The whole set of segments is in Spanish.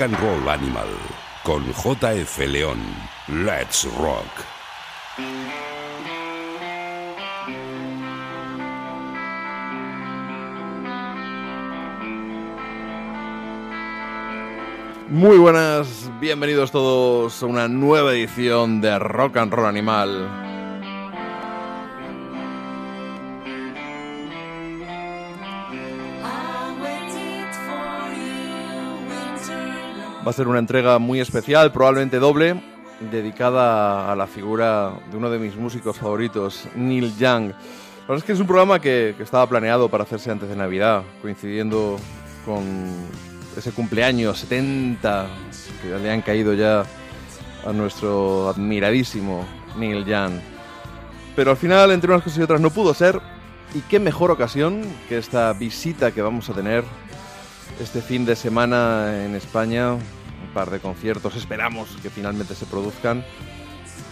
Rock and Roll Animal con JF León. Let's Rock. Muy buenas, bienvenidos todos a una nueva edición de Rock and Roll Animal. Va a ser una entrega muy especial, probablemente doble, dedicada a la figura de uno de mis músicos favoritos, Neil Young. La verdad es que es un programa que, que estaba planeado para hacerse antes de Navidad, coincidiendo con ese cumpleaños 70 que le han caído ya a nuestro admiradísimo Neil Young. Pero al final, entre unas cosas y otras, no pudo ser. Y qué mejor ocasión que esta visita que vamos a tener este fin de semana en España. Un par de conciertos, esperamos que finalmente se produzcan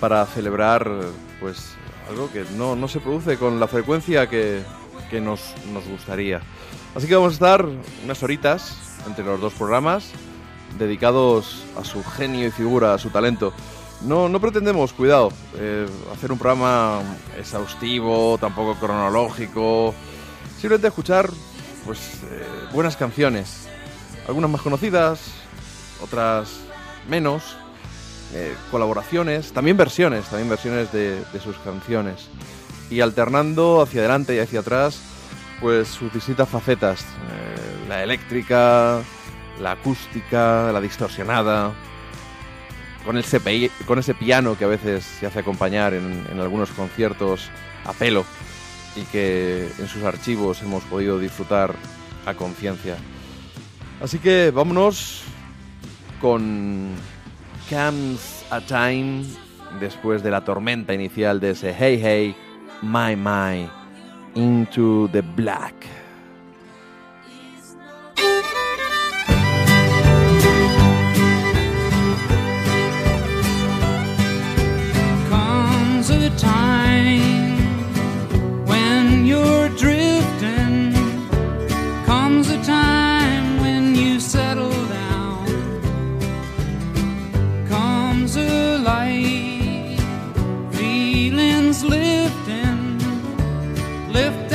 para celebrar pues algo que no, no se produce con la frecuencia que, que nos, nos gustaría. Así que vamos a estar unas horitas entre los dos programas dedicados a su genio y figura, a su talento. No, no pretendemos, cuidado, eh, hacer un programa exhaustivo, tampoco cronológico. Simplemente escuchar pues, eh, buenas canciones. Algunas más conocidas, otras menos. eh, colaboraciones, también versiones, también versiones de, sus canciones. Y alternando hacia adelante y hacia atrás, pues sus distintas facetas. eh, la eléctrica, la acústica, la distorsionada, con, el CPI, con ese piano que a veces se hace acompañar en, en algunos conciertos a pelo y que en sus archivos hemos podido disfrutar a conciencia. Así que vámonos con Comes a Time después de la tormenta inicial de ese Hey Hey, My My, Into the Black. comes a time lift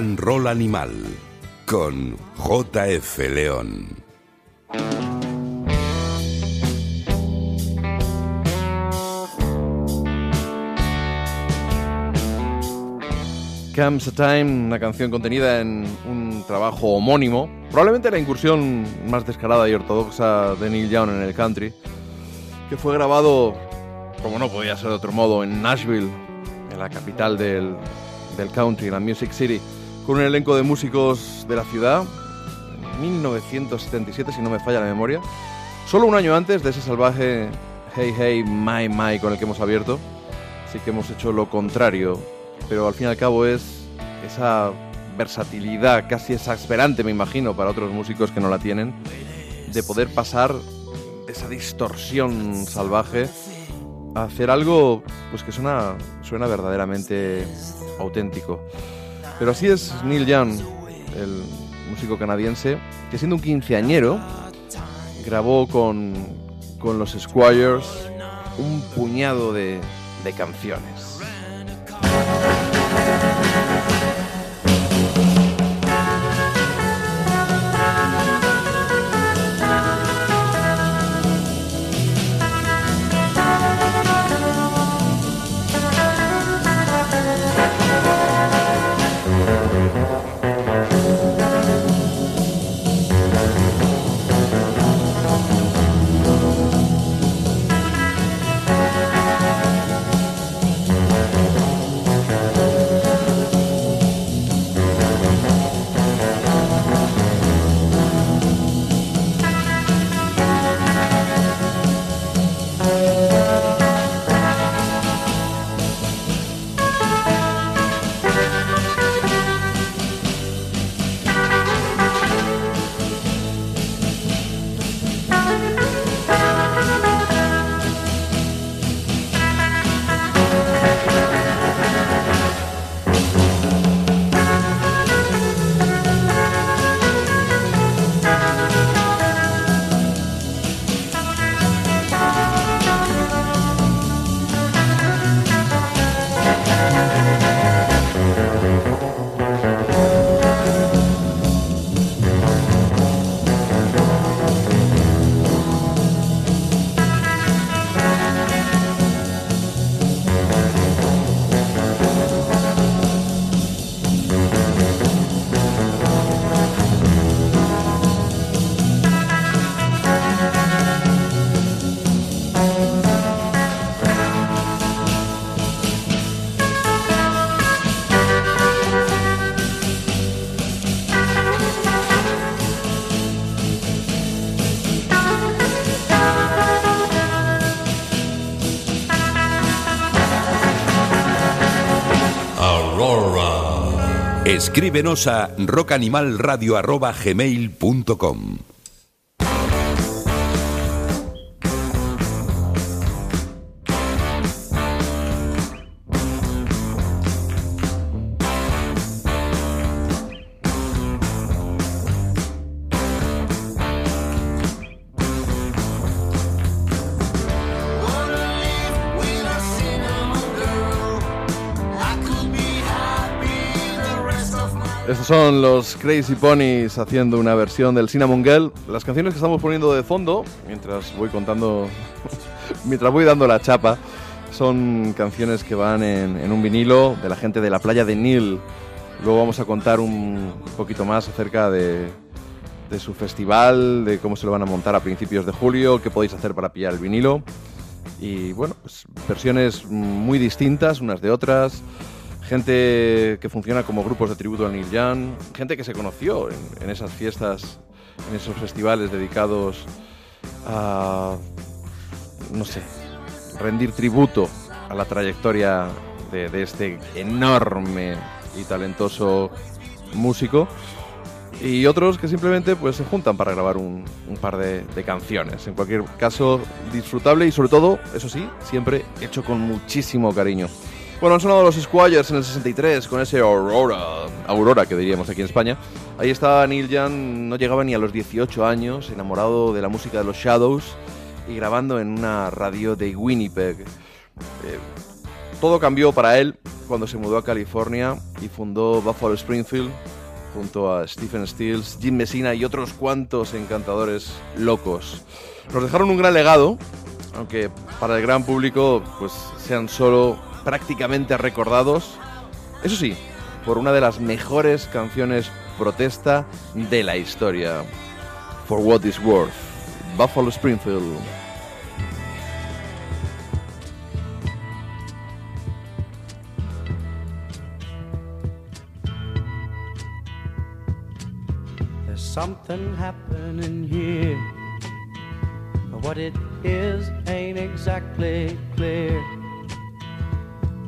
and Roll Animal con JF León. Comes a Time, una canción contenida en un trabajo homónimo, probablemente la incursión más descarada y ortodoxa de Neil Young en el country, que fue grabado, como no podía ser de otro modo, en Nashville, en la capital del, del country, la Music City, con un elenco de músicos de la ciudad, en 1977 si no me falla la memoria, solo un año antes de ese salvaje Hey Hey My My con el que hemos abierto, así que hemos hecho lo contrario pero al fin y al cabo es esa versatilidad casi exasperante, me imagino, para otros músicos que no la tienen, de poder pasar de esa distorsión salvaje a hacer algo pues que suena, suena verdaderamente auténtico. Pero así es Neil Young, el músico canadiense, que siendo un quinceañero grabó con, con los Squires un puñado de, de canciones. Escríbenos a rockanimalradio.gmail.com son los Crazy Ponies haciendo una versión del Cinnamon Girl. Las canciones que estamos poniendo de fondo, mientras voy contando, mientras voy dando la chapa, son canciones que van en, un vinilo de la gente de la playa de Nil. Luego vamos a contar un poquito más acerca de, su festival, de cómo se lo van a montar a principios de julio, qué podéis hacer para pillar el vinilo. Y bueno, pues versiones muy distintas unas de otras gente que funciona como grupos de tributo a Neil Young, gente que se conoció en, esas fiestas, en esos festivales dedicados a, no sé, rendir tributo a la trayectoria de, este enorme y talentoso músico. Y otros que simplemente pues, se juntan para grabar un, par de, canciones. En cualquier caso, disfrutable y sobre todo, eso sí, siempre hecho con muchísimo cariño. Bueno, han sonado los Squires en el 63 con ese Aurora, Aurora que diríamos aquí en España. Ahí estaba Neil Young, no llegaba ni a los 18 años, enamorado de la música de los Shadows y grabando en una radio de Winnipeg. Eh, todo cambió para él cuando se mudó a California y fundó Buffalo Springfield junto a Stephen Stills, Jim Messina y otros cuantos encantadores locos. Nos dejaron un gran legado, aunque para el gran público pues sean solo prácticamente recordados. Eso sí, por una de las mejores canciones protesta de la historia. For What Is Worth, Buffalo Springfield. There's something happening here. But what it is ain't exactly clear.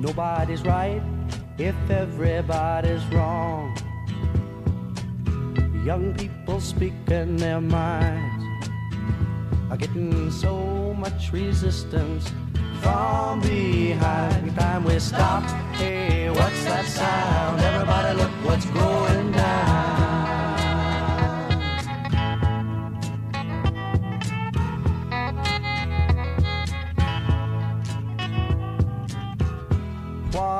Nobody's right if everybody's wrong. Young people speaking their minds are getting so much resistance from behind. Time we stop. Hey, what's that sound? Everybody, look what's going down.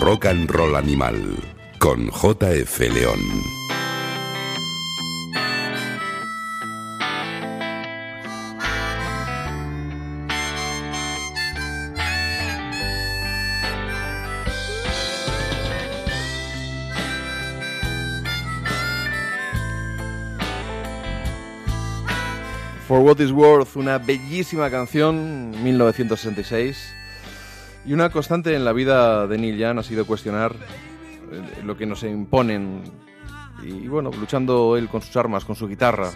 Rock and Roll Animal con JF León. For What Is Worth, una bellísima canción, 1966. Y una constante en la vida de Neil Young ha sido cuestionar eh, lo que nos imponen. Y bueno, luchando él con sus armas, con su guitarra,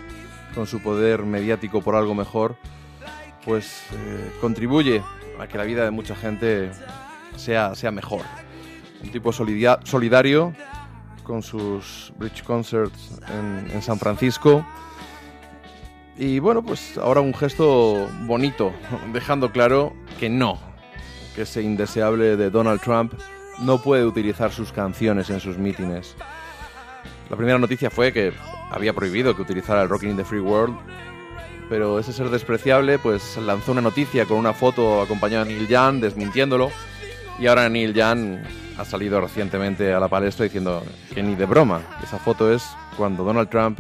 con su poder mediático por algo mejor, pues eh, contribuye a que la vida de mucha gente sea, sea mejor. Un tipo solidario con sus bridge concerts en San Francisco. Y bueno, pues ahora un gesto bonito, dejando claro que no, que ese indeseable de Donald Trump no puede utilizar sus canciones en sus mítines. La primera noticia fue que había prohibido que utilizara el Rockin' in the Free World, pero ese ser despreciable pues lanzó una noticia con una foto acompañada de Neil Young desmintiéndolo y ahora Neil Young ha salido recientemente a la palestra diciendo que ni de broma, esa foto es cuando Donald Trump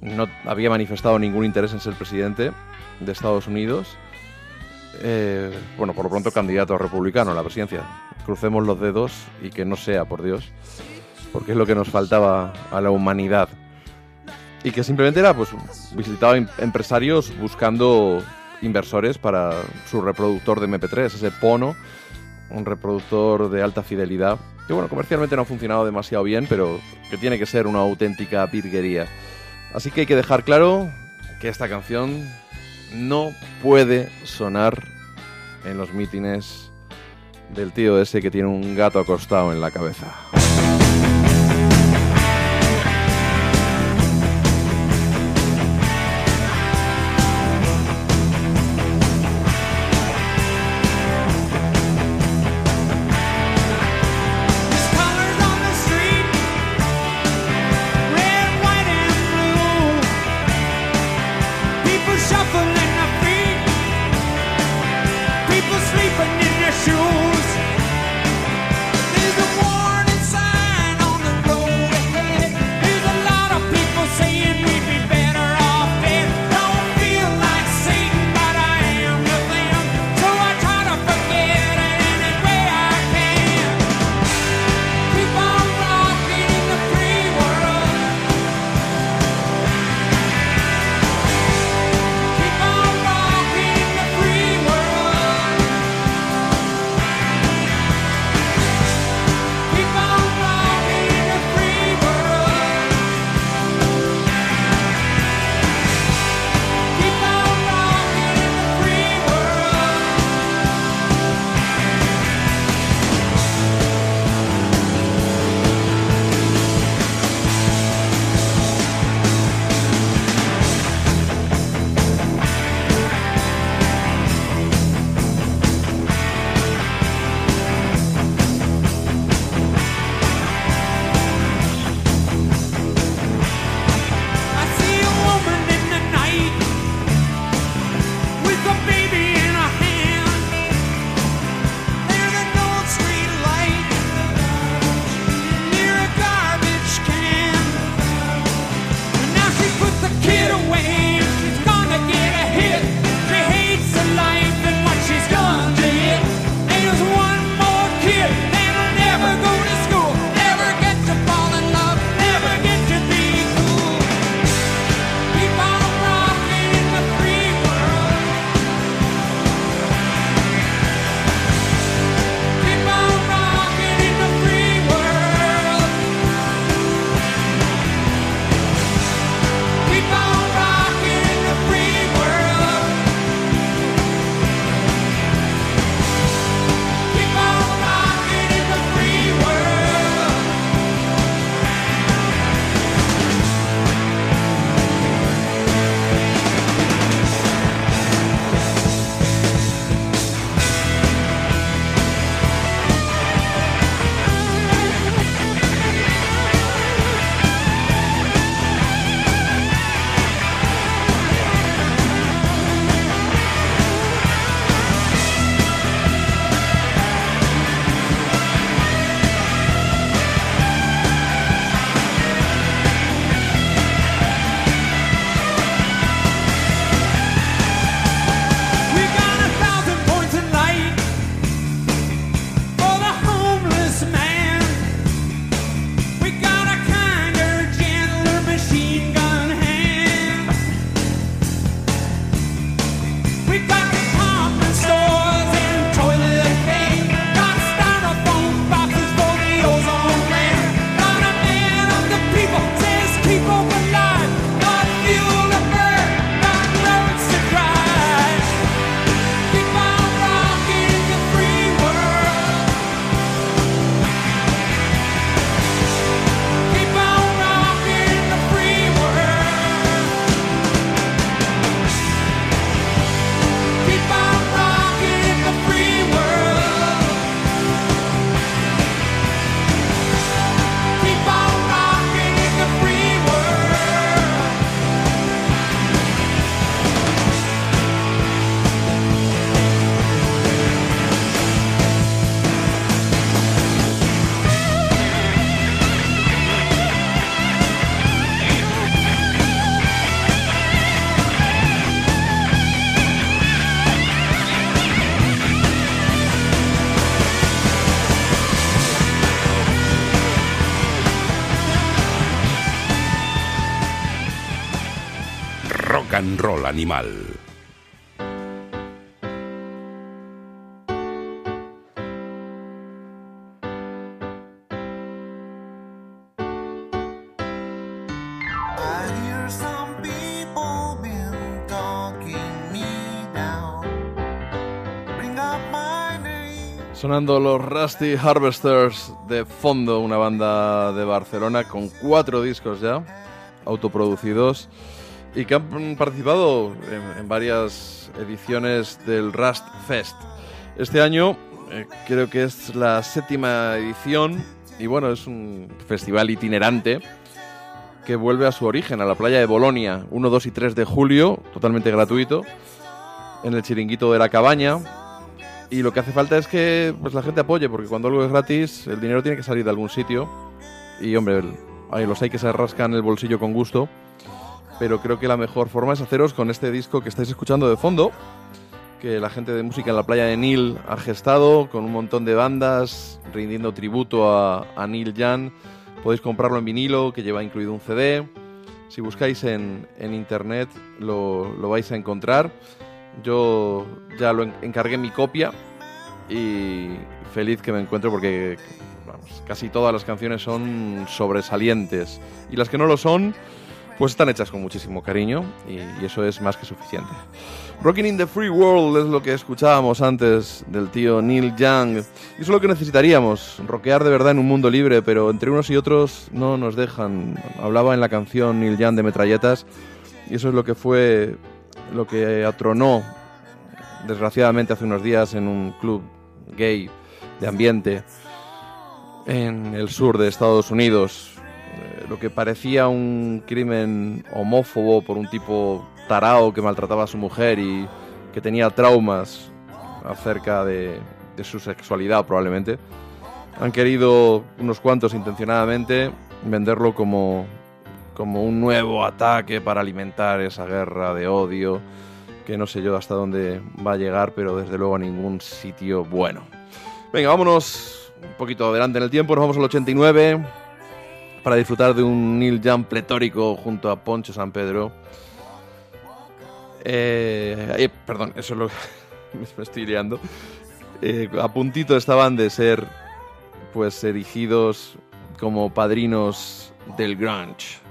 no había manifestado ningún interés en ser presidente de Estados Unidos. Eh, bueno, por lo pronto candidato republicano a la presidencia. Crucemos los dedos y que no sea, por Dios, porque es lo que nos faltaba a la humanidad. Y que simplemente era, pues, visitaba em- empresarios buscando inversores para su reproductor de MP3, ese Pono, un reproductor de alta fidelidad, que bueno, comercialmente no ha funcionado demasiado bien, pero que tiene que ser una auténtica virguería. Así que hay que dejar claro que esta canción no puede sonar en los mítines del tío ese que tiene un gato acostado en la cabeza. Sonando los Rusty Harvesters de fondo, una banda de Barcelona con cuatro discos ya, autoproducidos, y que han participado en, varias ediciones del Rust Fest. Este año eh, creo que es la séptima edición, y bueno, es un festival itinerante que vuelve a su origen, a la playa de Bolonia, 1, 2 y 3 de julio, totalmente gratuito, en el chiringuito de la cabaña, y lo que hace falta es que pues, la gente apoye, porque cuando algo es gratis, el dinero tiene que salir de algún sitio. Y hombre, los hay que se rascan el bolsillo con gusto. Pero creo que la mejor forma es haceros con este disco que estáis escuchando de fondo, que la gente de música en la playa de Neil ha gestado, con un montón de bandas, rindiendo tributo a, a Neil Young. Podéis comprarlo en vinilo, que lleva incluido un CD. Si buscáis en, en internet lo, lo vais a encontrar. Yo ya lo en- encargué mi copia y feliz que me encuentro porque vamos, casi todas las canciones son sobresalientes y las que no lo son pues están hechas con muchísimo cariño y, eso es más que suficiente. Rocking in the Free World es lo que escuchábamos antes del tío Neil Young. Y eso es lo que necesitaríamos, rockear de verdad en un mundo libre, pero entre unos y otros no nos dejan. Hablaba en la canción Neil Young de metralletas y eso es lo que fue lo que atronó desgraciadamente hace unos días en un club gay de ambiente en el sur de Estados Unidos. Eh, Lo que parecía un crimen homófobo por un tipo tarao que maltrataba a su mujer y que tenía traumas acerca de, de su sexualidad probablemente. Han querido unos cuantos intencionadamente venderlo como, como un nuevo ataque para alimentar esa guerra de odio que no sé yo hasta dónde va a llegar, pero desde luego a ningún sitio bueno. Venga, vámonos un poquito adelante en el tiempo, nos vamos al 89 para disfrutar de un Neil Young pletórico junto a Poncho San Pedro. Eh, perdón, eso es lo que me estoy liando. Eh, a puntito estaban de ser pues erigidos como padrinos del grunge.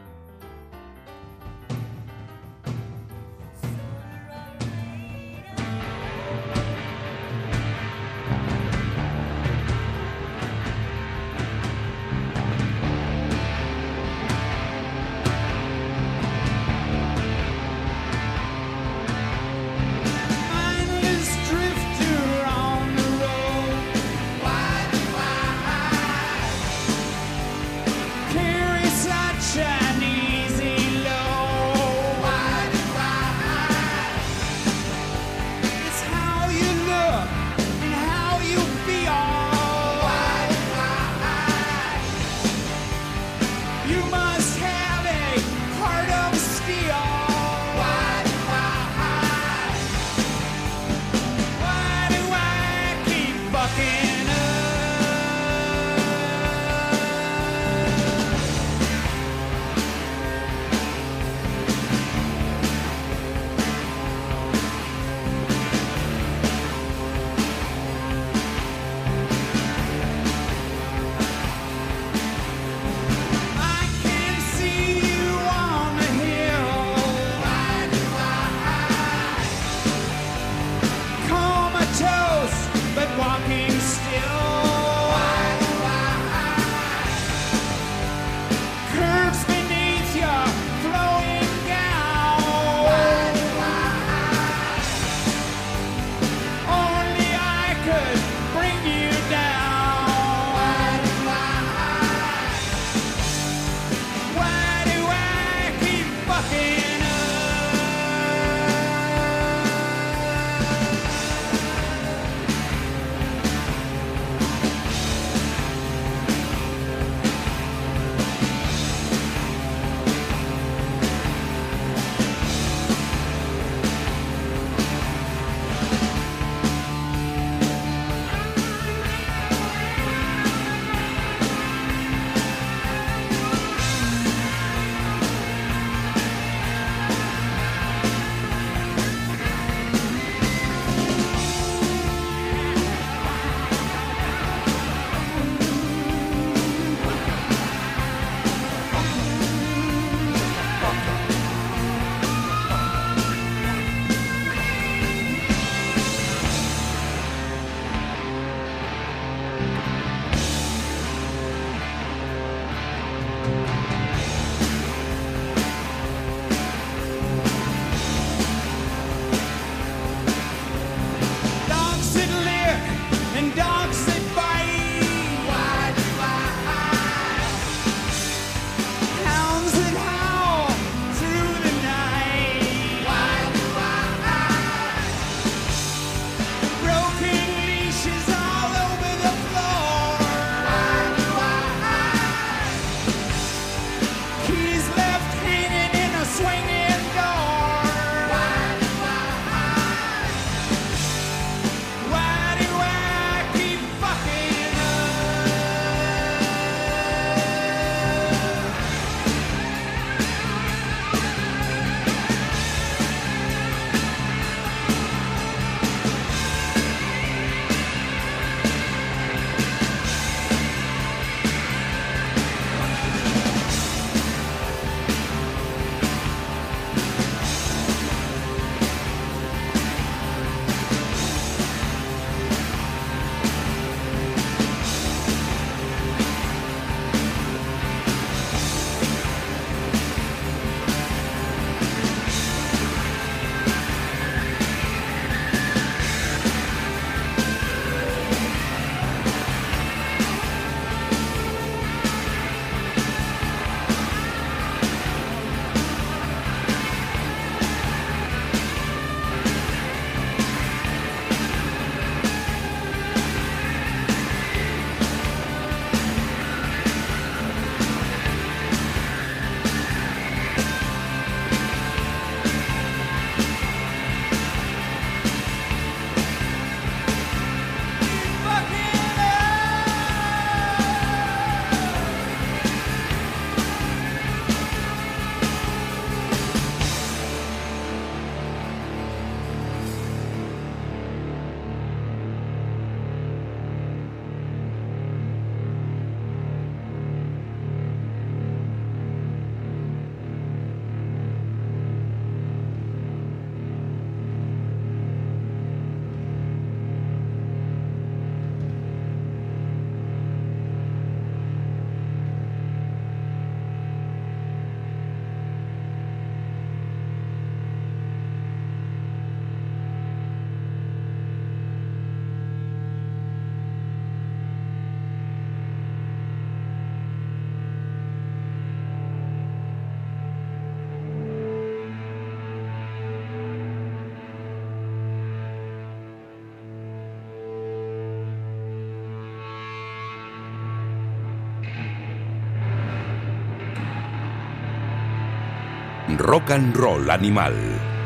Rock and Roll Animal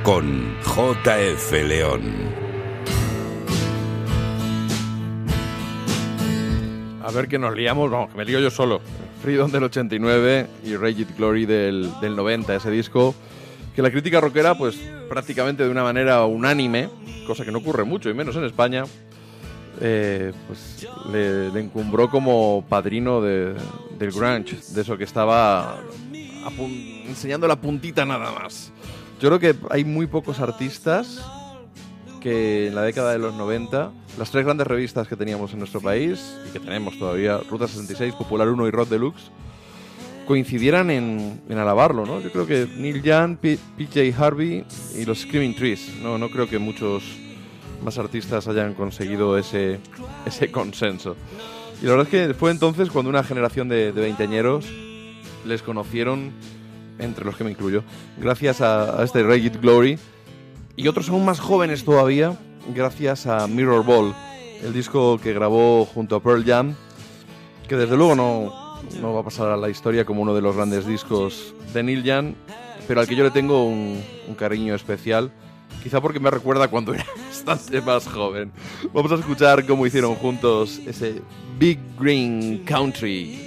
con JF León. A ver que nos liamos, vamos, que me lío yo solo. Freedom del 89 y Raged Glory del, del 90, ese disco que la crítica rockera, pues prácticamente de una manera unánime, cosa que no ocurre mucho y menos en España, eh, pues le, encumbró como padrino de- del grunge, de eso que estaba apun- enseñando la puntita nada más. Yo creo que hay muy pocos artistas que en la década de los 90, las tres grandes revistas que teníamos en nuestro país y que tenemos todavía, Ruta 66, Popular 1 y Rock Deluxe, coincidieran en, en alabarlo, ¿no? Yo creo que Neil Young, PJ Harvey y los Screaming Trees. No, no creo que muchos más artistas hayan conseguido ese, ese consenso. Y la verdad es que fue entonces cuando una generación de, de veinteañeros les conocieron, entre los que me incluyo, gracias a, este Reggae Glory, y otros aún más jóvenes todavía, gracias a Mirror Ball, el disco que grabó junto a Pearl Jam, que desde luego no, no va a pasar a la historia como uno de los grandes discos de Neil Young, pero al que yo le tengo un, un cariño especial, quizá porque me recuerda cuando era bastante más joven. Vamos a escuchar cómo hicieron juntos ese Big Green Country.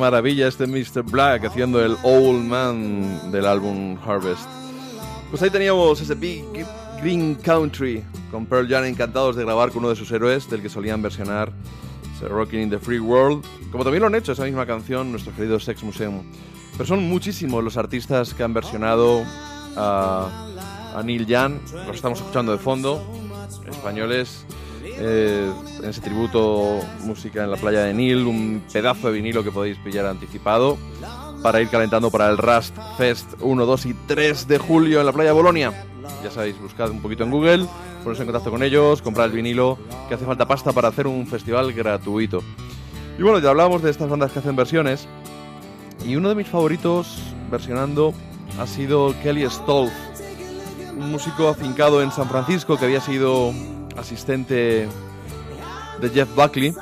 Maravilla este Mr. Black haciendo el Old Man del álbum Harvest. Pues ahí teníamos ese Big Green Country con Pearl Jam encantados de grabar con uno de sus héroes del que solían versionar Rocking in the Free World, como también lo han hecho esa misma canción nuestros queridos Sex Museum. Pero son muchísimos los artistas que han versionado a, a Neil Young, los estamos escuchando de fondo, españoles, eh, en ese tributo música en la playa de Neil, un pedazo de vinilo que podéis pillar anticipado para ir calentando para el Rust Fest 1, 2 y 3 de julio en la playa de Bolonia. Ya sabéis, buscad un poquito en Google, poneros en contacto con ellos, comprar el vinilo, que hace falta pasta para hacer un festival gratuito. Y bueno, ya hablábamos de estas bandas que hacen versiones, y uno de mis favoritos versionando ha sido Kelly Stoltz, un músico afincado en San Francisco que había sido asistente de Jeff Buckley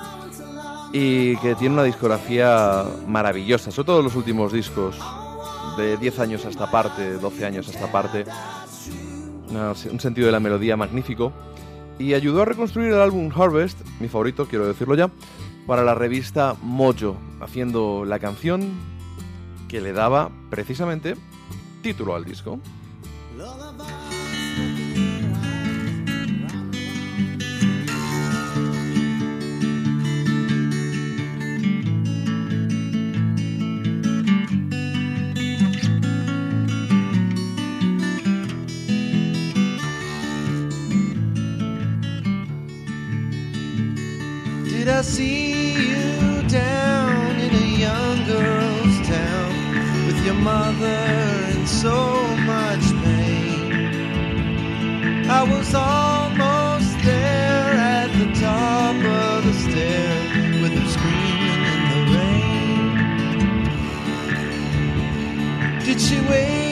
y que tiene una discografía maravillosa, sobre todo los últimos discos, de 10 años a esta parte, 12 años a esta parte, un sentido de la melodía magnífico, y ayudó a reconstruir el álbum Harvest, mi favorito, quiero decirlo ya, para la revista Mojo, haciendo la canción que le daba precisamente título al disco. I see you down in a young girl's town with your mother in so much pain? I was almost there at the top of the stair with her screaming in the rain. Did she wake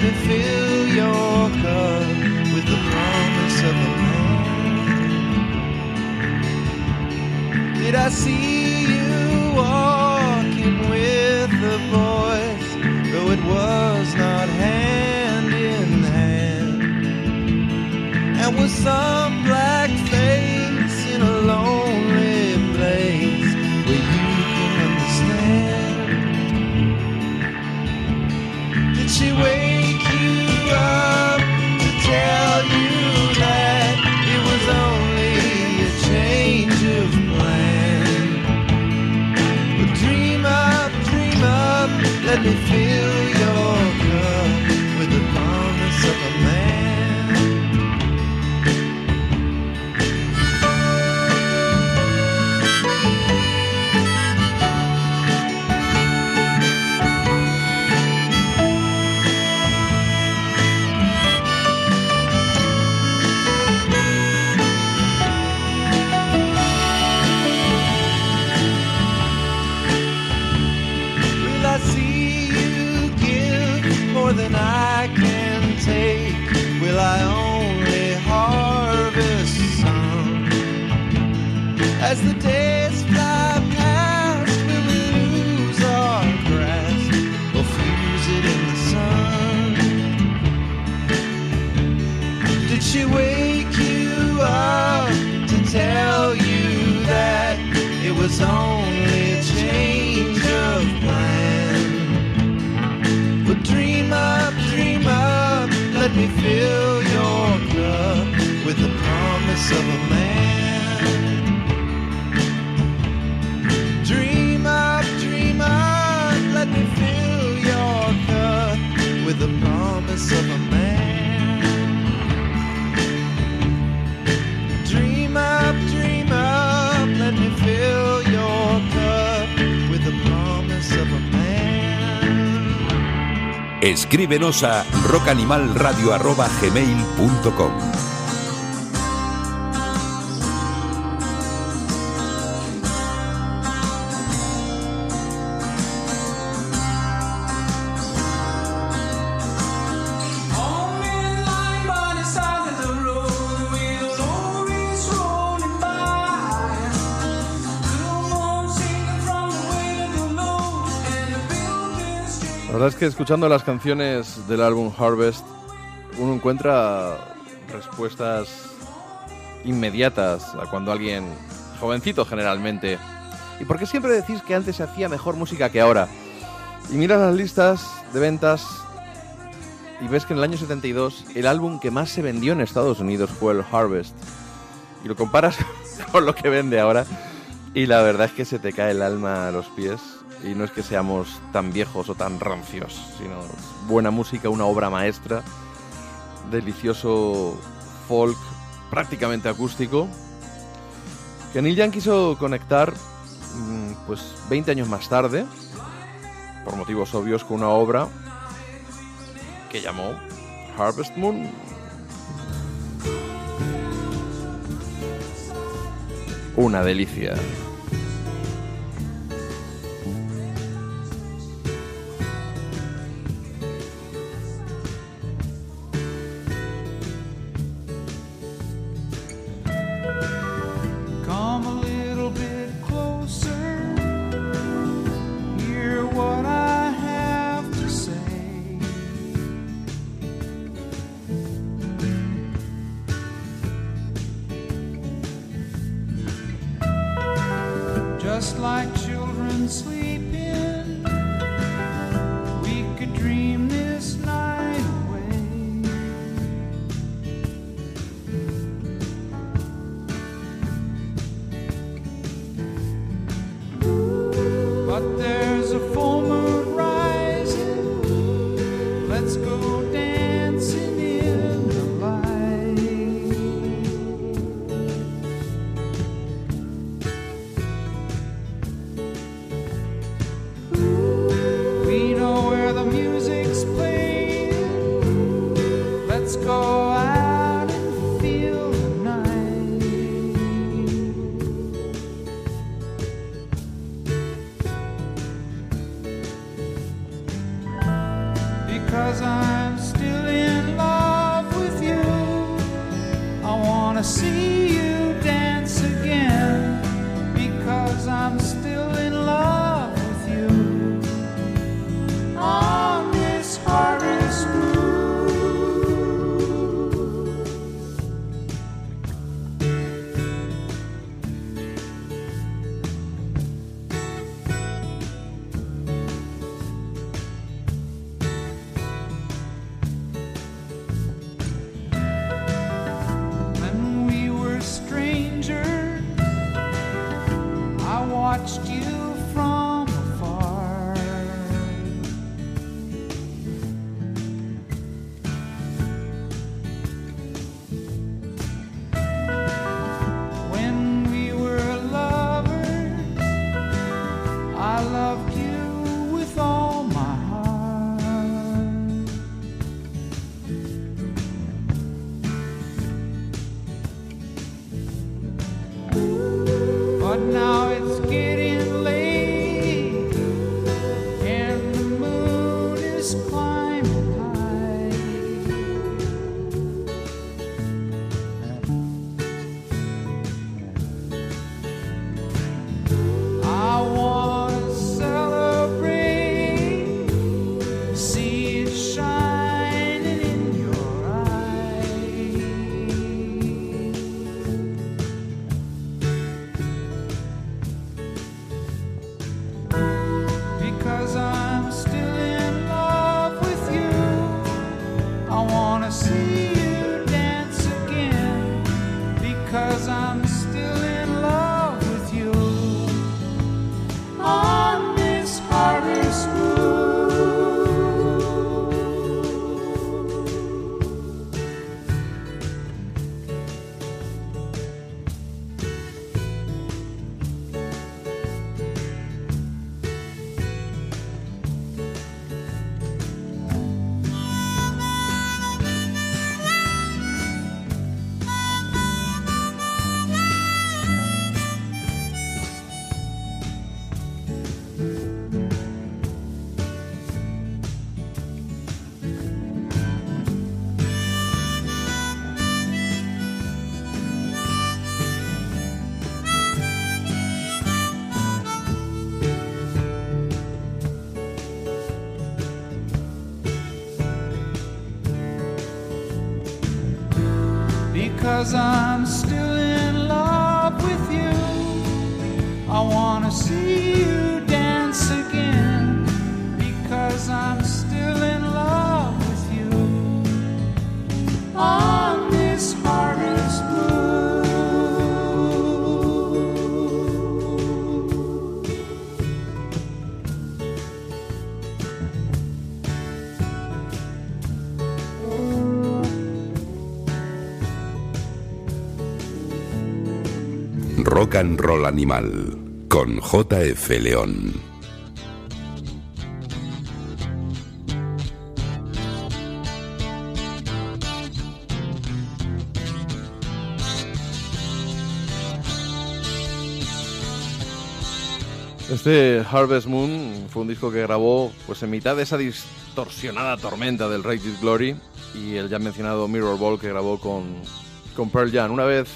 let me fill your cup with the promise of a man. Did I see Escríbenos a rockanimalradio.gmail.com que escuchando las canciones del álbum Harvest, uno encuentra respuestas inmediatas a cuando alguien, jovencito generalmente, ¿y por qué siempre decís que antes se hacía mejor música que ahora? Y miras las listas de ventas y ves que en el año 72 el álbum que más se vendió en Estados Unidos fue el Harvest. Y lo comparas con lo que vende ahora y la verdad es que se te cae el alma a los pies. Y no es que seamos tan viejos o tan rancios, sino buena música, una obra maestra, delicioso folk prácticamente acústico, que Neil Young quiso conectar mm, pues 20 años más tarde, por motivos obvios, con una obra que llamó Harvest Moon. Una delicia. Rock and Roll Animal con JF León. Este Harvest Moon fue un disco que grabó pues en mitad de esa distorsionada tormenta del Raged Glory y el ya mencionado Mirror Ball que grabó con, con Pearl Jam. Una vez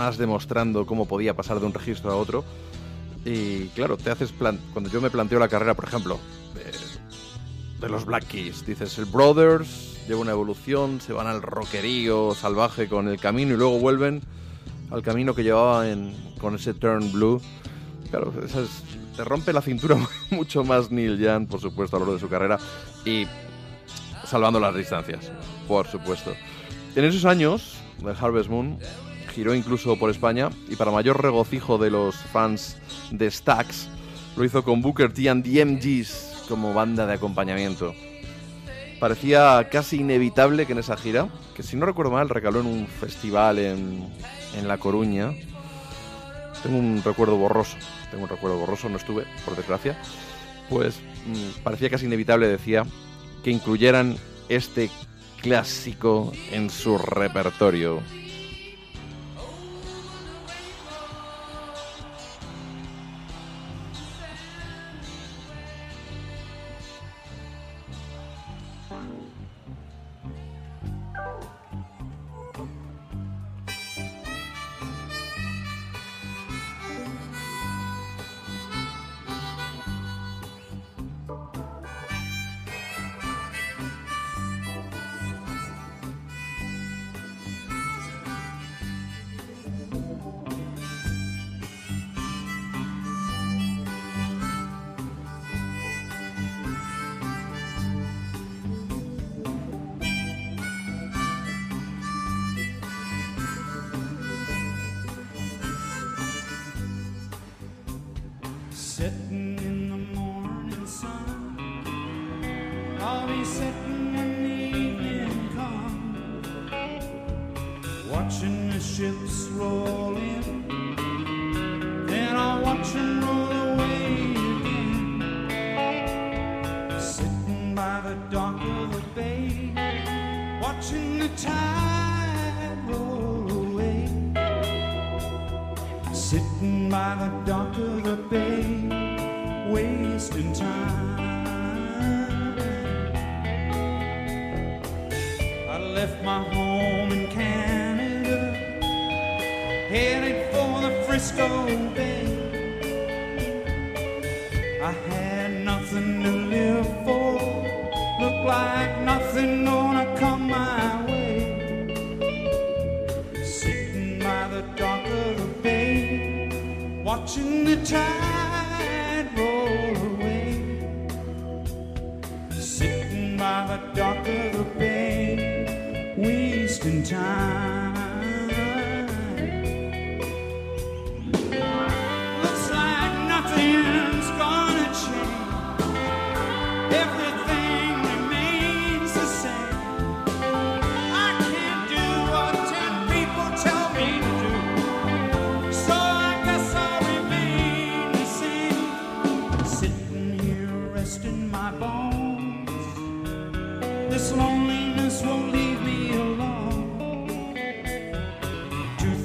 más demostrando cómo podía pasar de un registro a otro. Y claro, te haces plan cuando yo me planteo la carrera, por ejemplo, de, de los Black Keys, dices el Brothers lleva una evolución, se van al rockerío salvaje con el camino y luego vuelven al camino que llevaban con ese turn blue. Claro, te rompe la cintura mucho más Neil Young, por supuesto, a lo largo de su carrera y salvando las distancias, por supuesto. En esos años, de Harvest Moon giró incluso por España y para mayor regocijo de los fans de Stax, lo hizo con Booker T and the MGs como banda de acompañamiento. Parecía casi inevitable que en esa gira, que si no recuerdo mal recaló en un festival en, en La Coruña, tengo un recuerdo borroso, tengo un recuerdo borroso, no estuve, por desgracia, pues mm, parecía casi inevitable, decía, que incluyeran este clásico en su repertorio.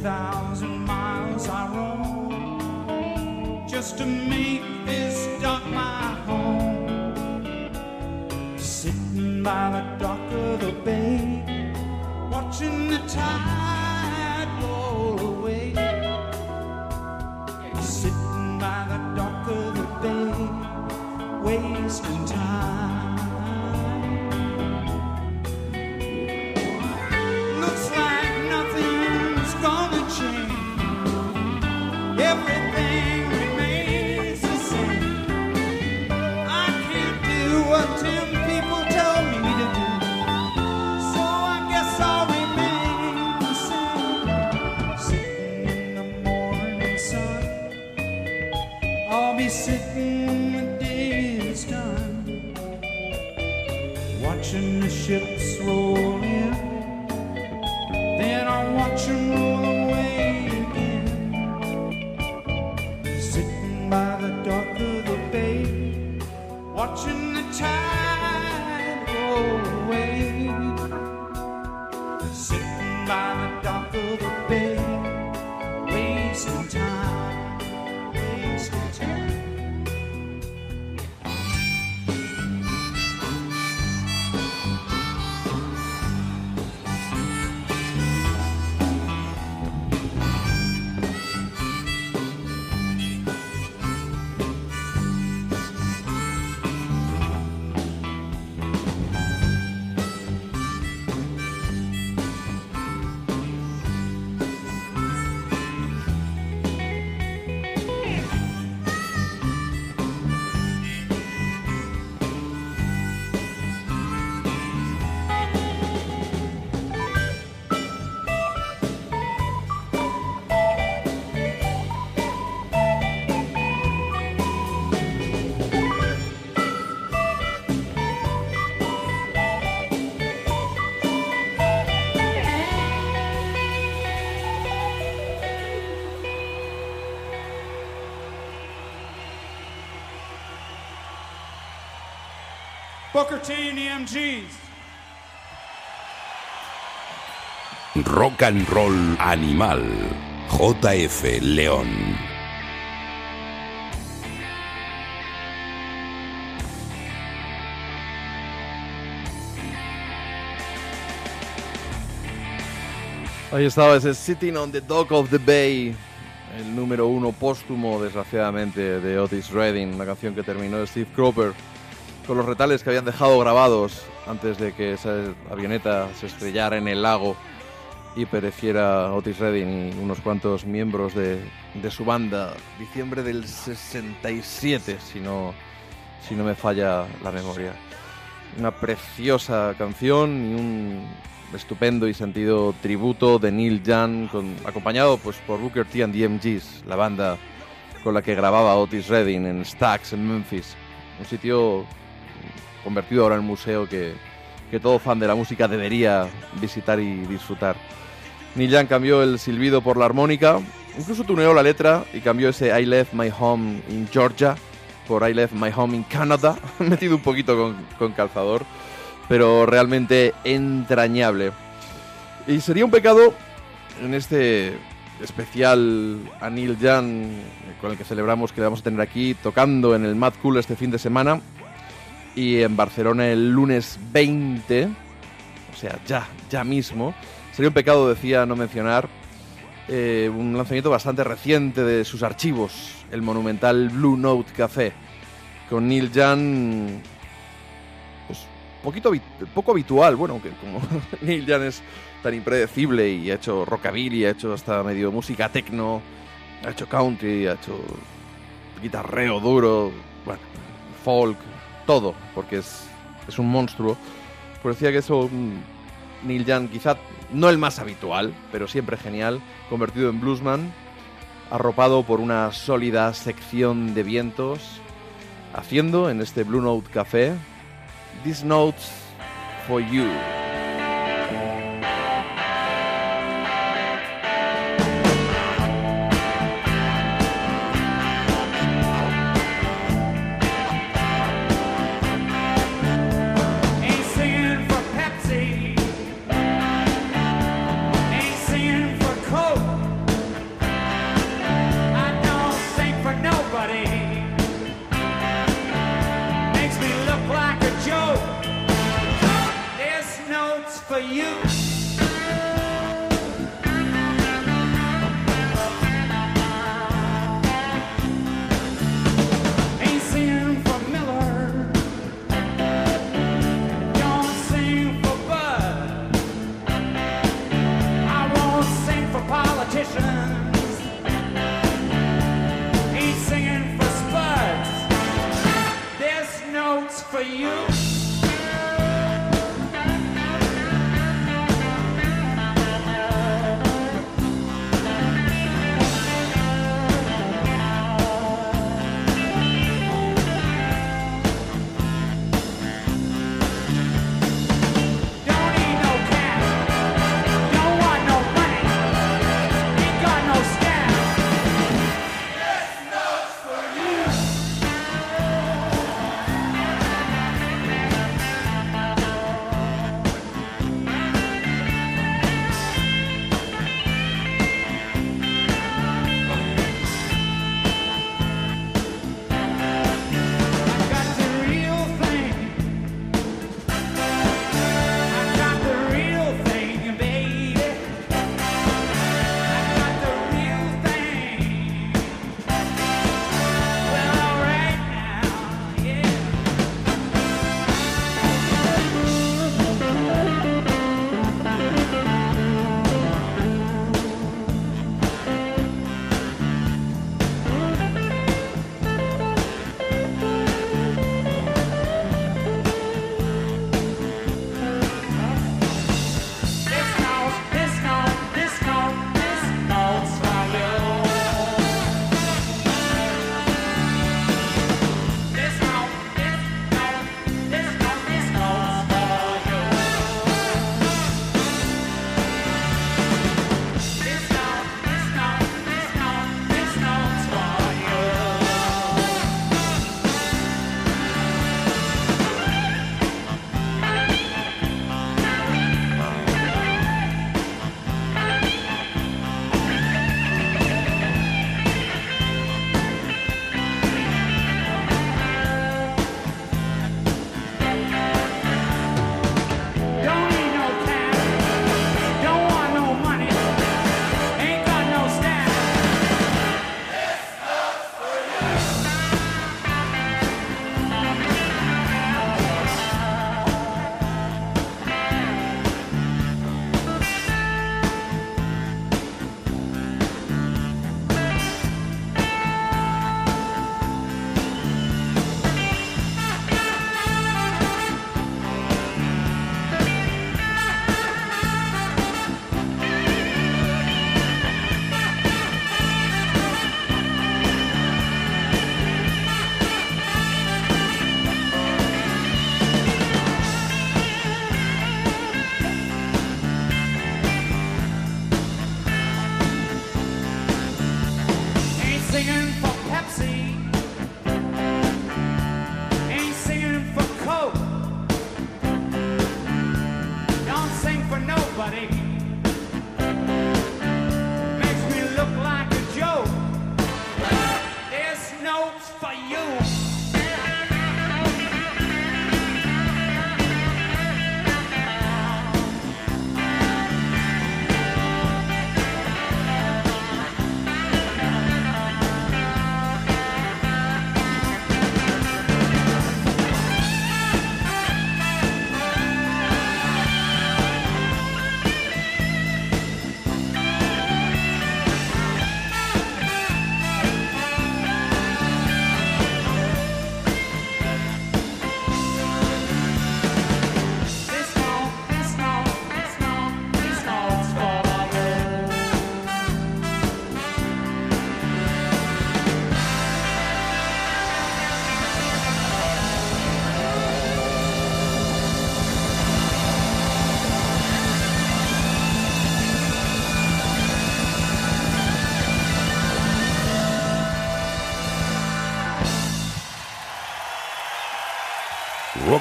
Thousand miles I roam just to Booker T and the MGs. Rock and Roll Animal. JF León. Ahí estaba ese Sitting on the Dock of the Bay, el número uno póstumo, desgraciadamente, de Otis Redding, una canción que terminó Steve Cropper con los retales que habían dejado grabados antes de que esa avioneta se estrellara en el lago y pereciera Otis Redding y unos cuantos miembros de, de su banda. Diciembre del 67, si no, si no me falla la memoria. Una preciosa canción y un estupendo y sentido tributo de Neil Young, con- acompañado pues, por Booker T and the MGs, la banda con la que grababa Otis Redding en Stax en Memphis. Un sitio convertido ahora en museo que, que todo fan de la música debería visitar y disfrutar. Neil Young cambió el silbido por la armónica, incluso tuneó la letra y cambió ese I left my home in Georgia por I left my home in Canada, metido un poquito con, con calzador, pero realmente entrañable. Y sería un pecado en este especial a Neil Young, con el que celebramos que le vamos a tener aquí tocando en el Mad Cool este fin de semana y en Barcelona el lunes 20, o sea, ya, ya mismo. Sería un pecado, decía, no mencionar eh, un lanzamiento bastante reciente de sus archivos, el monumental Blue Note Café, con Neil Young, pues poquito, poco habitual, bueno, que como Neil Young es tan impredecible y ha hecho rockabilly, ha hecho hasta medio música techno, ha hecho country, ha hecho guitarreo duro, bueno, folk, todo, porque es, es un monstruo. Pues decía que eso, Neil Young, quizá no el más habitual, pero siempre genial, convertido en bluesman, arropado por una sólida sección de vientos, haciendo en este Blue Note Café, These Notes for You.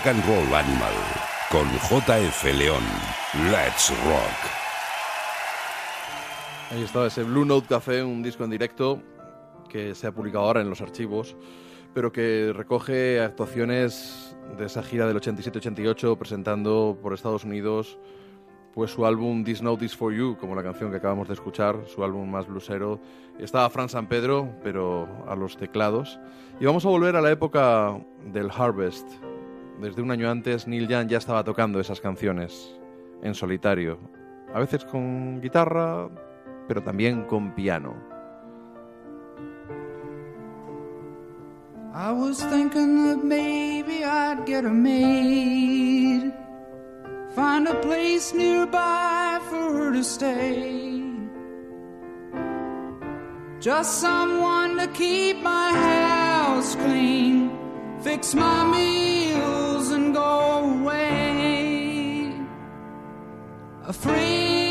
Rock and Roll Animal con JF León. Let's Rock. Ahí estaba ese Blue Note Café, un disco en directo que se ha publicado ahora en los archivos, pero que recoge actuaciones de esa gira del 87-88 presentando por Estados Unidos pues su álbum This Note Is For You, como la canción que acabamos de escuchar, su álbum más blusero. Estaba Fran San Pedro, pero a los teclados. Y vamos a volver a la época del Harvest. Desde un año antes, Neil Young ya estaba tocando esas canciones en solitario. A veces con guitarra, pero también con piano. I was thinking that maybe I'd get a maid. Find a place nearby for her to stay. Just someone to keep my house clean, fix my meals, And go away. afraid.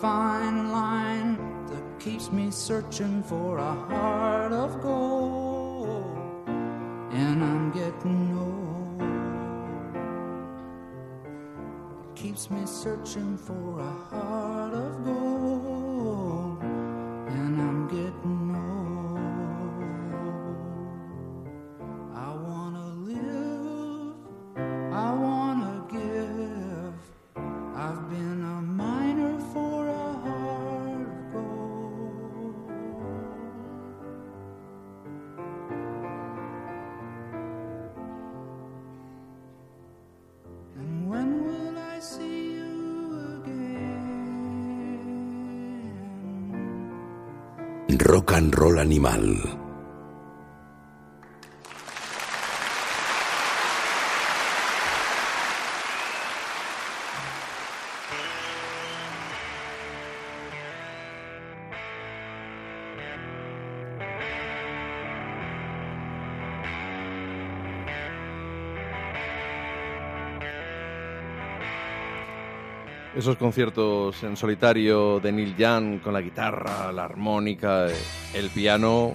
Fine line that keeps me searching for a heart of gold. And I'm getting old. It keeps me searching for a heart Rock and Roll Animal. Esos conciertos en solitario de Neil Young con la guitarra, la armónica, eh, el piano,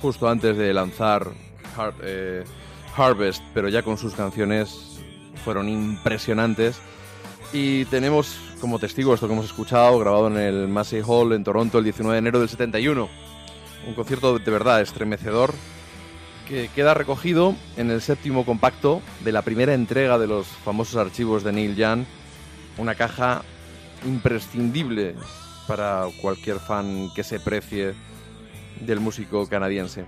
justo antes de lanzar eh, Harvest, pero ya con sus canciones fueron impresionantes. Y tenemos como testigo esto que hemos escuchado, grabado en el Massey Hall en Toronto el 19 de enero del 71. Un concierto de verdad estremecedor que queda recogido en el séptimo compacto de la primera entrega de los famosos archivos de Neil Young, una caja imprescindible para cualquier fan que se precie del músico canadiense.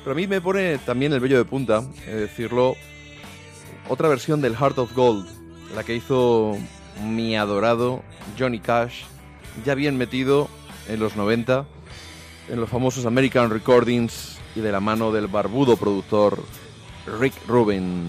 Pero a mí me pone también el vello de punta, es decirlo, otra versión del Heart of Gold, la que hizo mi adorado Johnny Cash, ya bien metido en los 90, en los famosos American Recordings y de la mano del barbudo productor Rick Rubin.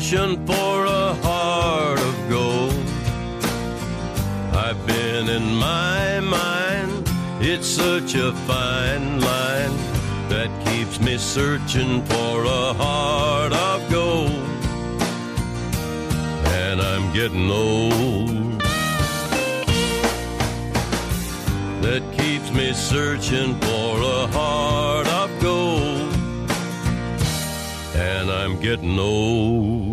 Ocean for a heart of gold. I've been in my mind, it's such a fine line that keeps me searching for a heart of gold. And I'm getting old. that keeps me searching for a heart of gold. And I'm getting old.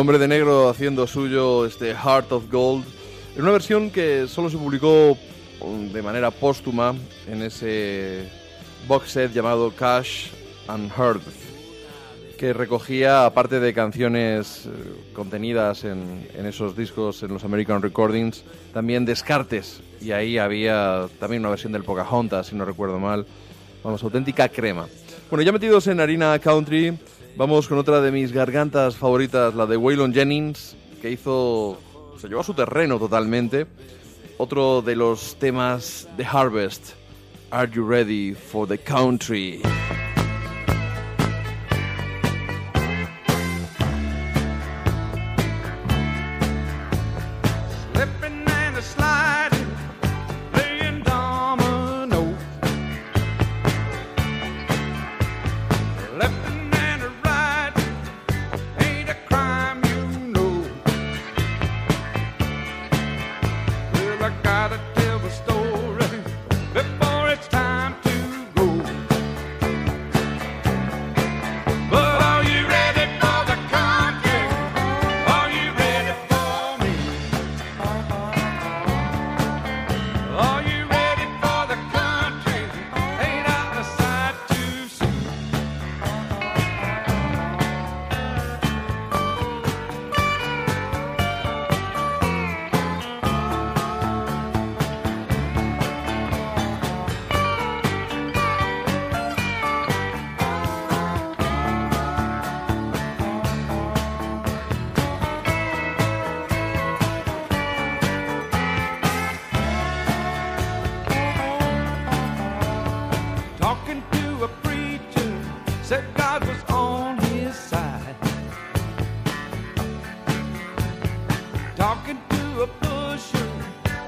Hombre de negro haciendo suyo este Heart of Gold en una versión que solo se publicó um, de manera póstuma en ese box set llamado Cash and Heart que recogía, aparte de canciones eh, contenidas en, en esos discos, en los American Recordings, también descartes. Y ahí había también una versión del Pocahontas, si no recuerdo mal. Vamos, auténtica crema. Bueno, ya metidos en harina country, vamos con otra de mis gargantas favoritas, la de Waylon Jennings, que hizo, se llevó a su terreno totalmente. Otro de los temas de Harvest, Are You Ready for the Country?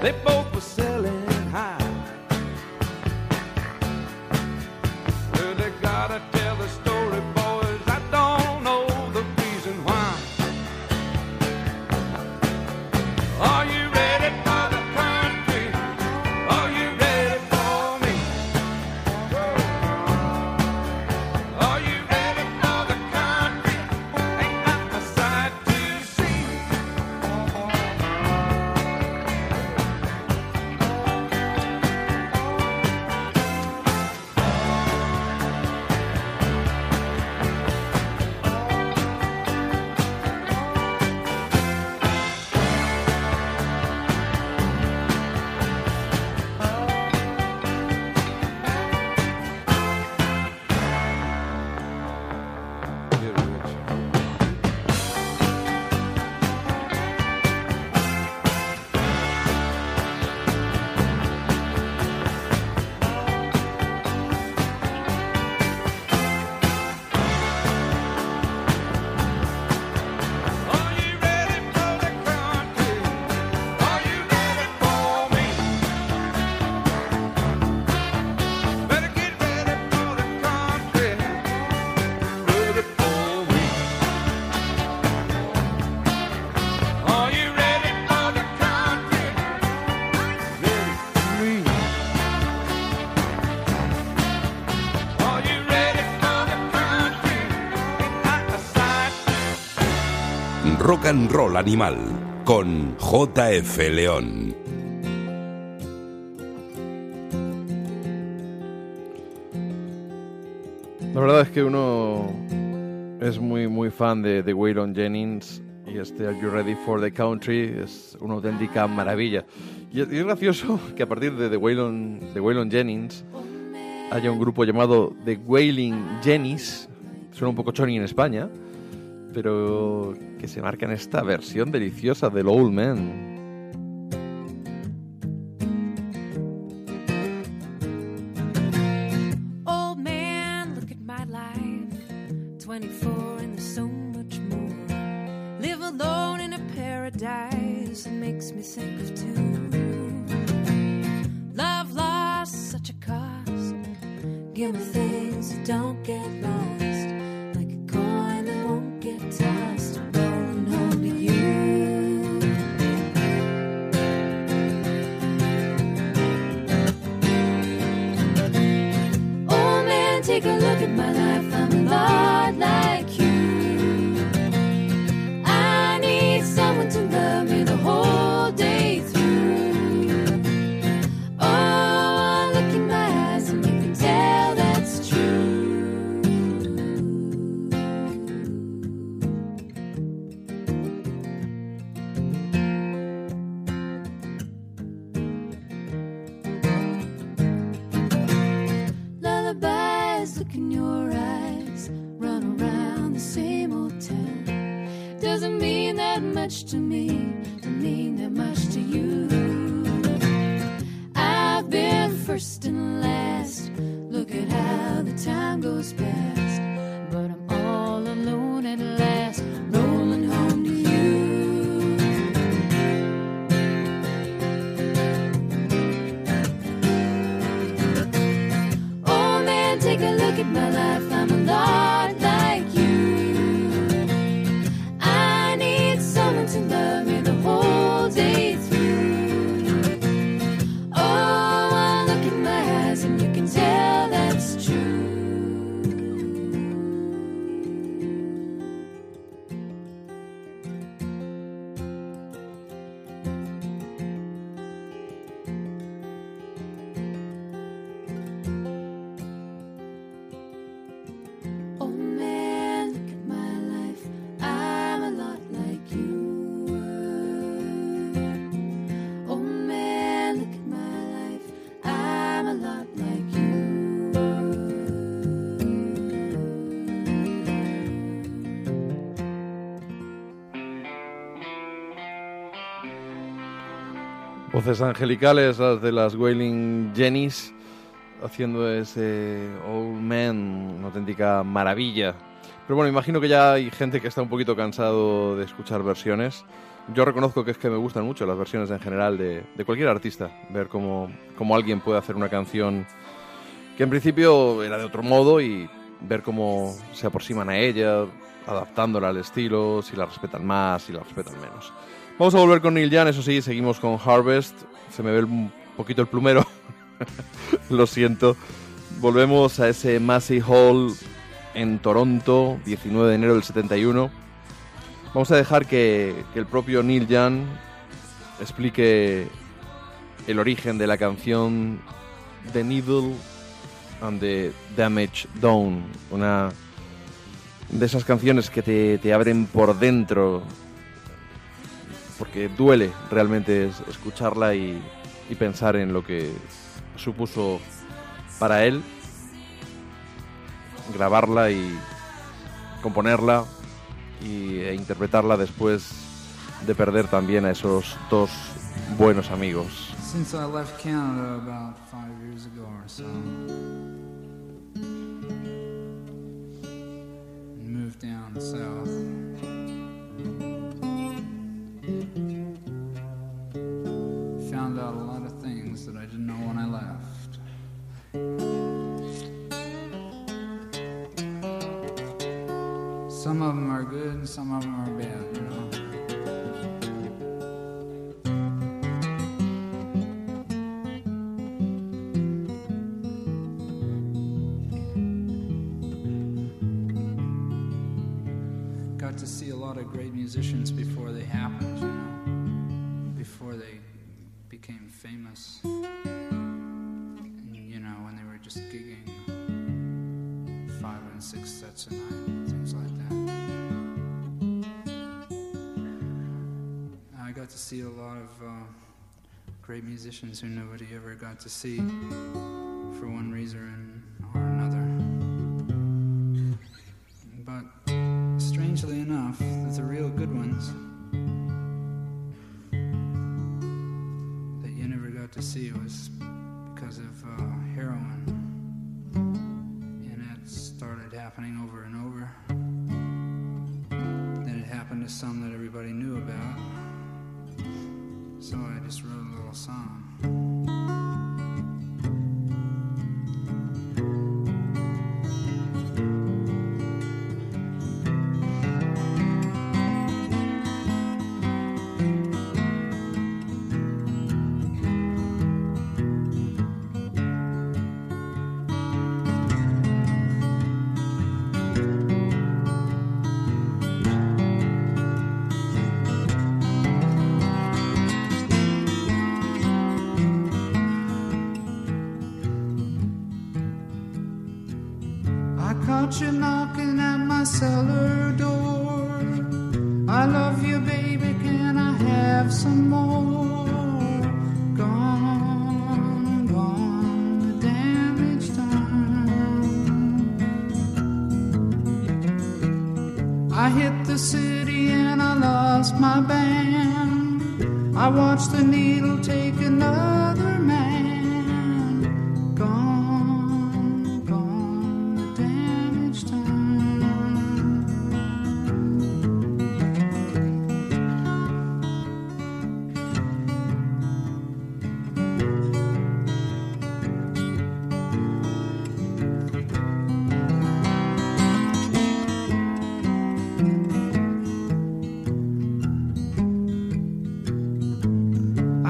They both rock and roll animal con JF León. La verdad es que uno es muy muy fan de, de Waylon Jennings y este Are You Ready for the Country es una auténtica maravilla. Y es, gracioso que a partir de The Waylon, de Waylon Jennings haya un grupo llamado The Wailing Jennings. suena un poco choni en España, pero que se marca en esta versión deliciosa del Old Man. take a look at my life, I'm alive. to me. voces angelicales, las de las Wailing Jennies, haciendo ese Old Man, una auténtica maravilla. Pero bueno, imagino que ya hay gente que está un poquito cansado de escuchar versiones. Yo reconozco que es que me gustan mucho las versiones en general de, de cualquier artista, ver cómo, cómo alguien puede hacer una canción que en principio era de otro modo y ver cómo se aproximan a ella, adaptándola al estilo, si la respetan más, si la respetan menos. Vamos a volver con Neil Young, eso sí, seguimos con Harvest. Se me ve un poquito el plumero, lo siento. Volvemos a ese Massey Hall en Toronto, 19 de enero del 71. Vamos a dejar que, el propio Neil Young explique el origen de la canción The Needle and the Damage Done, una de esas canciones que te, te abren por dentro, porque duele realmente es- escucharla y, y pensar en lo que supuso para él grabarla y componerla y, e interpretarla después de perder también a esos dos buenos amigos. Since I left Canada about five years ago or so, and moved down south, and some of them are bad, you know. got to see a lot of great musicians before they happened, you know, before they became famous. And, you know, when they were just gigging see a lot of uh, great musicians who nobody ever got to see for one reason or another. But strangely enough, the real good ones that you never got to see was because of uh, heroin. And it started happening over and over. Then it happened to some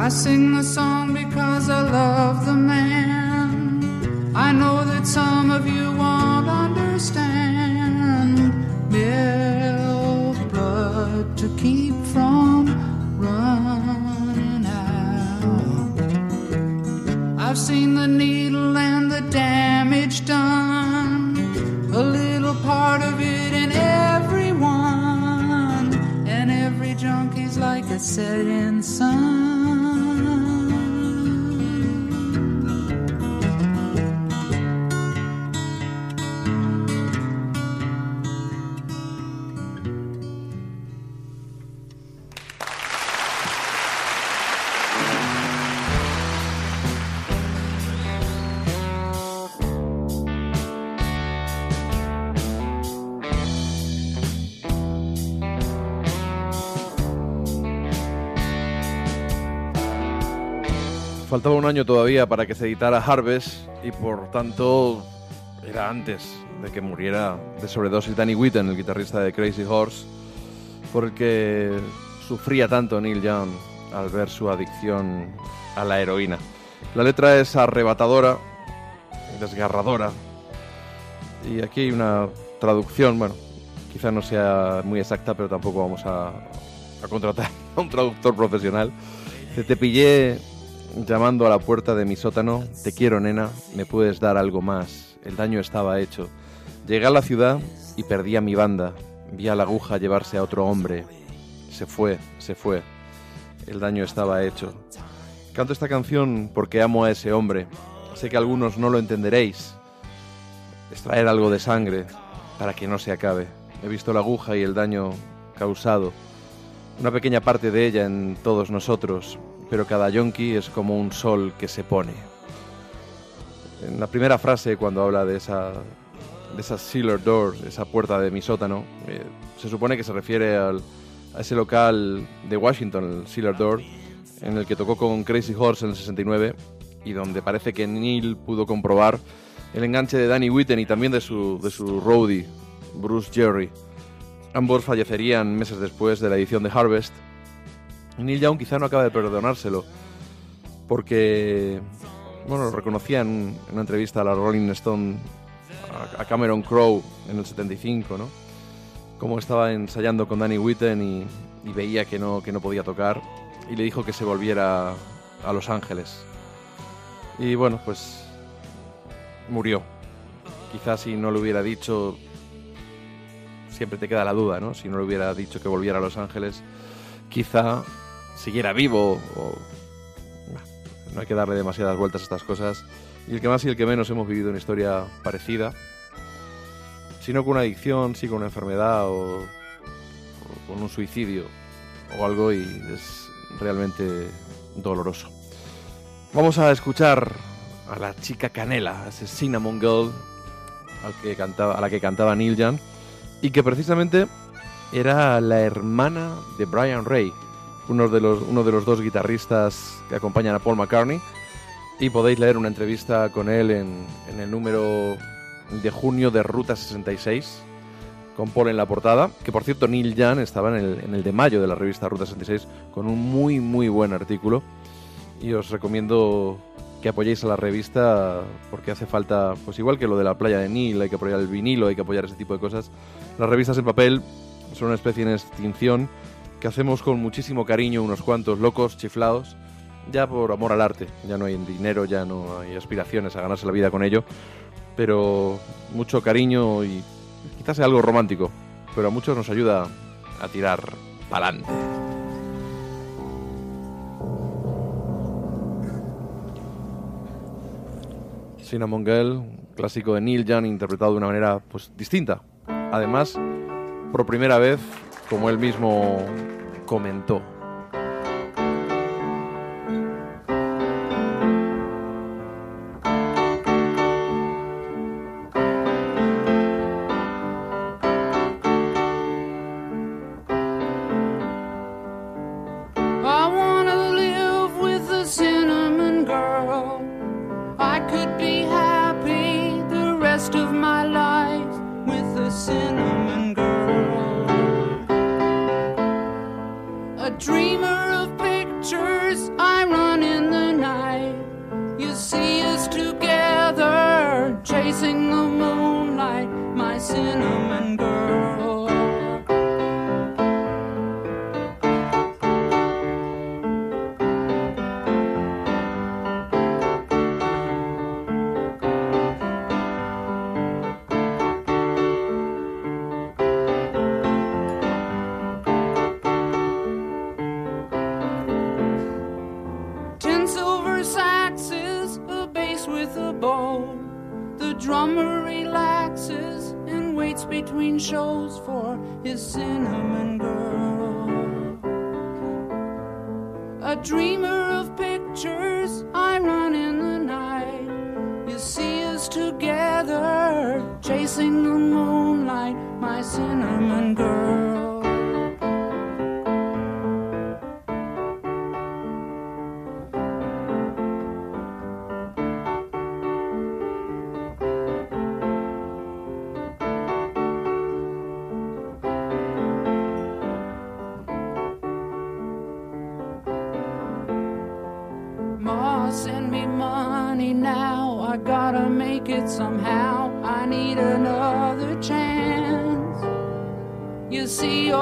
I sing the song because I love the man. Un año todavía para que se editara Harvest y por tanto era antes de que muriera de sobredosis Danny Whitten, el guitarrista de Crazy Horse, por el que sufría tanto Neil Young al ver su adicción a la heroína. La letra es arrebatadora, desgarradora, y aquí hay una traducción, bueno, quizá no sea muy exacta, pero tampoco vamos a, a contratar a un traductor profesional. Te pillé llamando a la puerta de mi sótano, te quiero nena, me puedes dar algo más, el daño estaba hecho. Llegué a la ciudad y perdí a mi banda, vi a la aguja llevarse a otro hombre, se fue, se fue, el daño estaba hecho. Canto esta canción porque amo a ese hombre, sé que algunos no lo entenderéis, extraer algo de sangre para que no se acabe. He visto la aguja y el daño causado, una pequeña parte de ella en todos nosotros, pero cada yonki es como un sol que se pone. En la primera frase, cuando habla de esa, de esa cellar door, esa puerta de mi sótano, eh, se supone que se refiere al- a ese local de Washington, el cellar door, en el que tocó con Crazy Horse en el 69 y donde parece que Neil pudo comprobar el enganche de Danny Whitten y también de su, de su roadie, Bruce Jerry. Ambos fallecerían meses después de la edición de Harvest. Neil Young quizá no acaba de perdonárselo, porque, bueno, reconocía en una entrevista a la Rolling Stone a- Cameron Crowe en el 75, ¿no? Cómo estaba ensayando con Danny Whitten y, y veía que no, que no podía tocar y le dijo que se volviera a Los Ángeles. Y bueno, pues murió. Quizás si no lo hubiera dicho, siempre te queda la duda, ¿no? Si no le hubiera dicho que volviera a Los Ángeles, quizá siguiera vivo o... No hay que darle demasiadas vueltas a estas cosas. Y el que más y el que menos hemos vivido una historia parecida. Si no con una adicción, sí con una enfermedad o, o con un suicidio o algo y es realmente doloroso. Vamos a escuchar a la chica Canela, ese Cinnamon Girl al que cantaba, a la que cantaba Neil Young y que precisamente era la hermana de Brian Ray, uno de los, uno de los dos guitarristas que acompañan a Paul McCartney. Y podéis leer una entrevista con él en, en el número de junio de Ruta 66, con Paul en la portada. Que por cierto, Neil Young estaba en el, en el de mayo de la revista Ruta 66 con un muy, muy buen artículo. Y os recomiendo que apoyéis a la revista porque hace falta, pues igual que lo de la playa de Neil, hay que apoyar el vinilo, hay que apoyar ese tipo de cosas. Las revistas en papel son una especie en extinción que hacemos con muchísimo cariño unos cuantos locos chiflados, ya por amor al arte. Ya no hay dinero, ya no hay aspiraciones a ganarse la vida con ello, pero mucho cariño y quizás sea algo romántico, pero a muchos nos ayuda a tirar pa'lante. Cinnamon Girl, clásico de Neil Young interpretado de una manera pues distinta. Además, por primera vez, como él mismo comentó.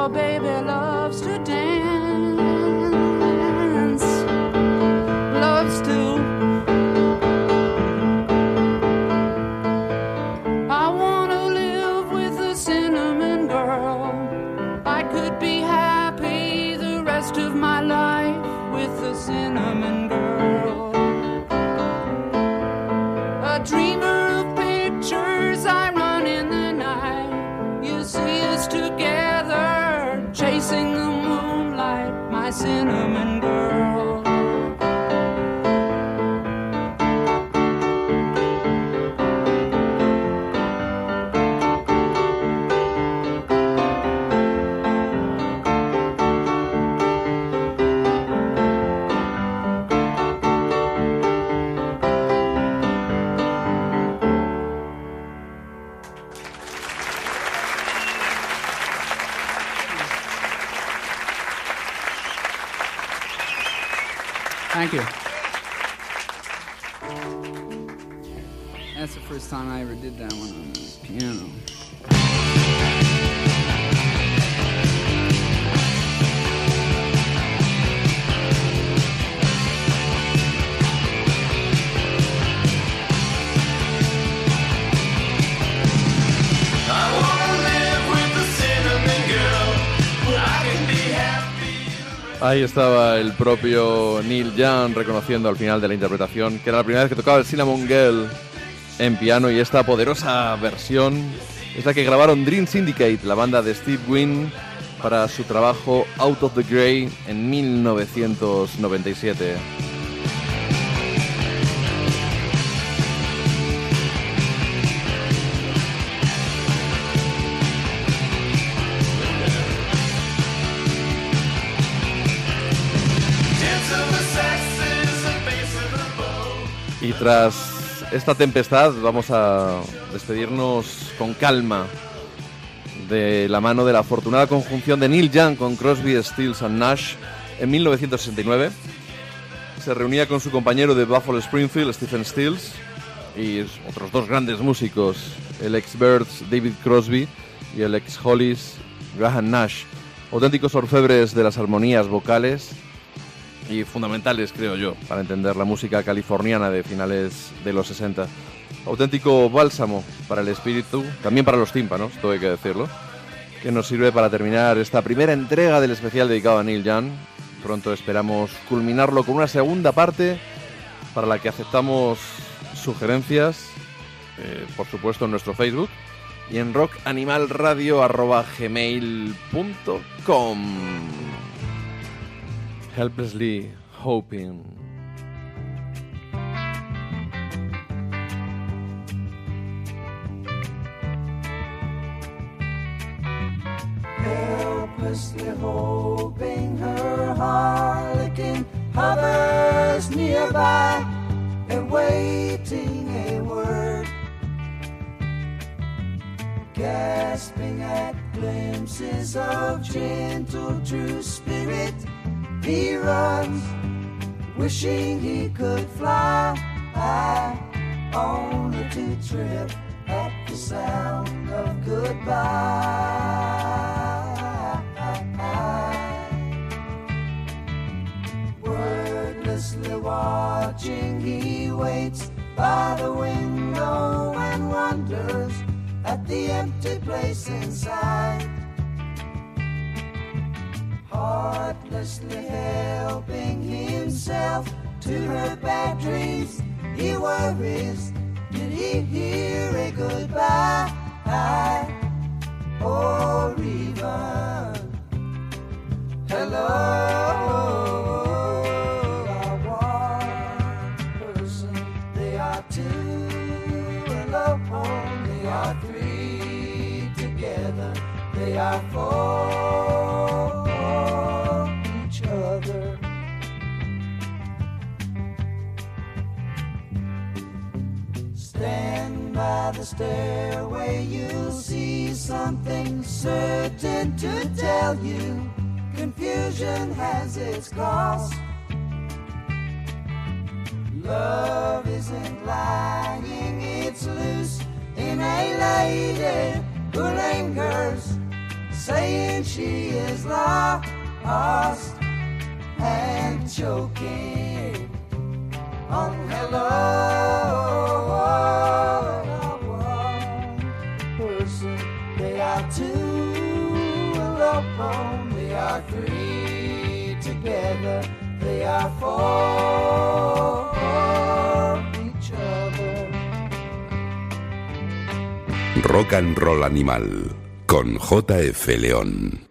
baby love. Ahí estaba el propio Neil Young reconociendo al final de la interpretación que era la primera vez que tocaba el Cinnamon Girl en piano y esta poderosa versión es la que grabaron Dream Syndicate, la banda de Steve Wynn, para su trabajo Out of the Grey en 1997. Tras esta tempestad vamos a despedirnos con calma de la mano de la afortunada conjunción de Neil Young con Crosby, Stills and Nash en 1969. Se reunía con su compañero de Buffalo Springfield, Stephen Stills, y otros dos grandes músicos, el ex Birds David Crosby y el ex Hollies Graham Nash, auténticos orfebres de las armonías vocales y fundamentales, creo yo, para entender la música californiana de finales de los 60. Auténtico bálsamo para el espíritu, también para los tímpanos, todo hay que decirlo, que nos sirve para terminar esta primera entrega del especial dedicado a Neil Young. Pronto esperamos culminarlo con una segunda parte para la que aceptamos sugerencias, eh, por supuesto en nuestro Facebook y en rockanimalradio.gmail.com Helplessly hoping. helplessly hoping her harlequin hovers nearby, awaiting a word, gasping at glimpses of gentle true spirit. He runs, wishing he could fly, only to trip at the sound of goodbye. Wordlessly watching, he waits by the window and wonders at the empty place inside. Heartlessly helping himself to her bad dreams, he worries. Did he hear a goodbye? Or even hello? They are two by the stairway, you'll see something certain to tell you. Confusion has its cost. Love isn't lying, it's loose in a lady who lingers, saying she is lost and choking on hello. Rock and Roll Animal con JF León.